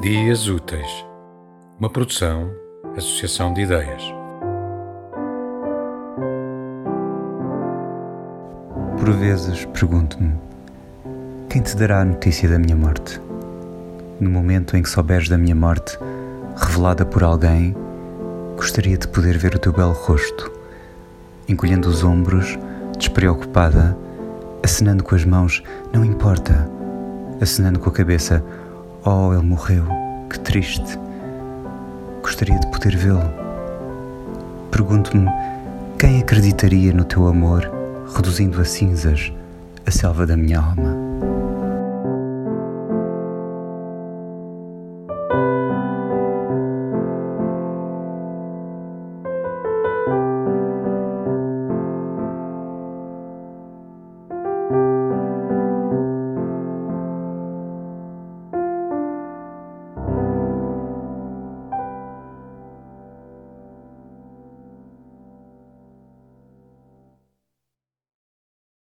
Dias Úteis, uma produção, associação de ideias. Por vezes pergunto-me: quem te dará a notícia da minha morte? No momento em que souberes da minha morte, revelada por alguém, gostaria de poder ver o teu belo rosto, encolhendo os ombros, despreocupada, acenando com as mãos, não importa, acenando com a cabeça, Oh, ele morreu, que triste. Gostaria de poder vê-lo. Pergunto-me quem acreditaria no teu amor, reduzindo a cinzas a selva da minha alma.